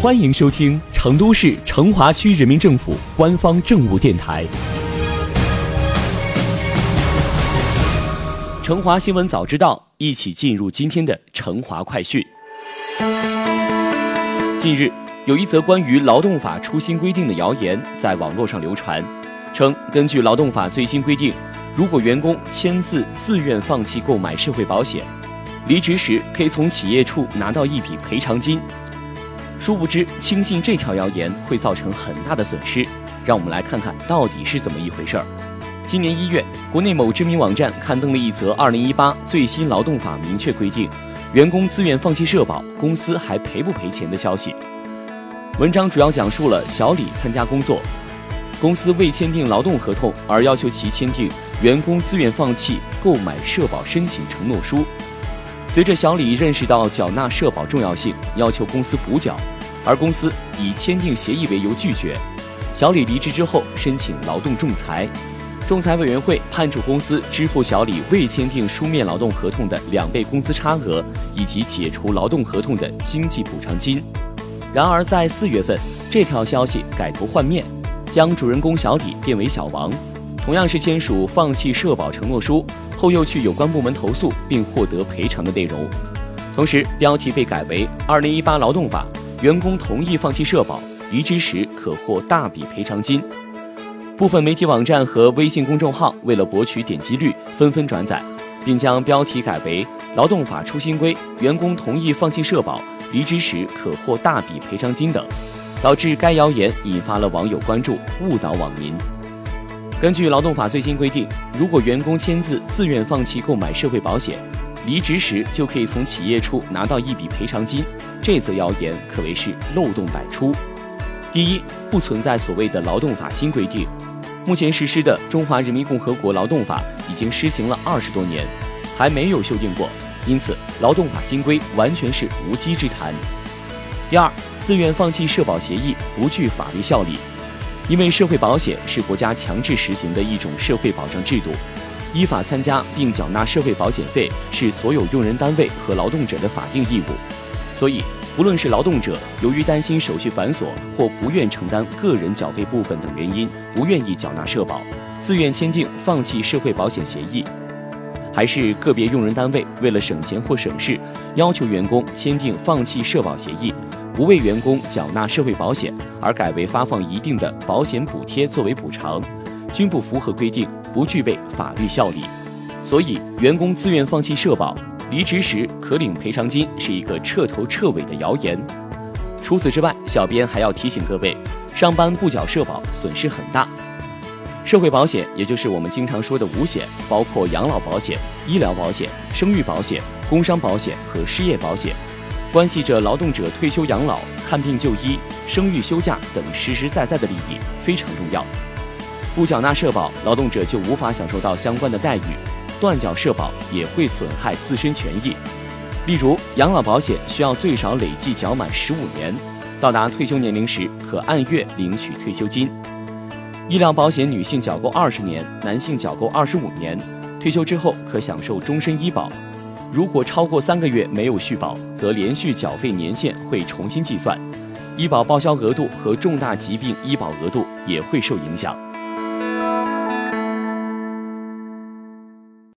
欢迎收听成都市成华区人民政府官方政务电台《成华新闻早知道》，一起进入今天的成华快讯。近日，有一则关于劳动法出新规定的谣言在网络上流传，称根据劳动法最新规定，如果员工签字自愿放弃购买社会保险，离职时可以从企业处拿到一笔赔偿金。殊不知，轻信这条谣言会造成很大的损失。让我们来看看到底是怎么一回事儿。今年一月，国内某知名网站刊登了一则2018最新劳动法明确规定，员工自愿放弃社保，公司还赔不赔钱的消息。文章主要讲述了小李参加工作，公司未签订劳动合同而要求其签订员工自愿放弃购买社保申请承诺书。随着小李认识到缴纳社保重要性，要求公司补缴，而公司以签订协议为由拒绝。小李离职之后申请劳动仲裁，仲裁委员会判处公司支付小李未签订书面劳动合同的两倍工资差额以及解除劳动合同的经济补偿金。然而在四月份，这条消息改头换面，将主人公小李变为小王，同样是签署放弃社保承诺书。后又去有关部门投诉并获得赔偿的内容，同时标题被改为《二零一八劳动法》，员工同意放弃社保，离职时可获大笔赔偿金。部分媒体网站和微信公众号为了博取点击率，纷纷转载，并将标题改为《劳动法出新规，员工同意放弃社保，离职时可获大笔赔偿金》等，导致该谣言引发了网友关注，误导网民。根据劳动法最新规定，如果员工签字自愿放弃购买社会保险，离职时就可以从企业处拿到一笔赔偿金。这则谣言可谓是漏洞百出。第一，不存在所谓的劳动法新规定，目前实施的《中华人民共和国劳动法》已经施行了二十多年，还没有修订过，因此劳动法新规完全是无稽之谈。第二，自愿放弃社保协议不具法律效力。因为社会保险是国家强制实行的一种社会保障制度，依法参加并缴纳社会保险费是所有用人单位和劳动者的法定义务，所以不论是劳动者由于担心手续繁琐或不愿承担个人缴费部分等原因不愿意缴纳社保，自愿签订放弃社会保险协议，还是个别用人单位为了省钱或省事，要求员工签订放弃社保协议。不为员工缴纳社会保险，而改为发放一定的保险补贴作为补偿，均不符合规定，不具备法律效力。所以，员工自愿放弃社保，离职时可领赔偿金，是一个彻头彻尾的谣言。除此之外，小编还要提醒各位，上班不缴社保，损失很大。社会保险，也就是我们经常说的五险，包括养老保险、医疗保险、生育保险、工伤保险和失业保险。关系着劳动者退休养老、看病就医、生育休假等实实在在的利益，非常重要。不缴纳社保，劳动者就无法享受到相关的待遇；断缴社保也会损害自身权益。例如，养老保险需要最少累计缴满十五年，到达退休年龄时可按月领取退休金；医疗保险，女性缴够二十年，男性缴够二十五年，退休之后可享受终身医保。如果超过三个月没有续保，则连续缴费年限会重新计算，医保报销额度和重大疾病医保额度也会受影响。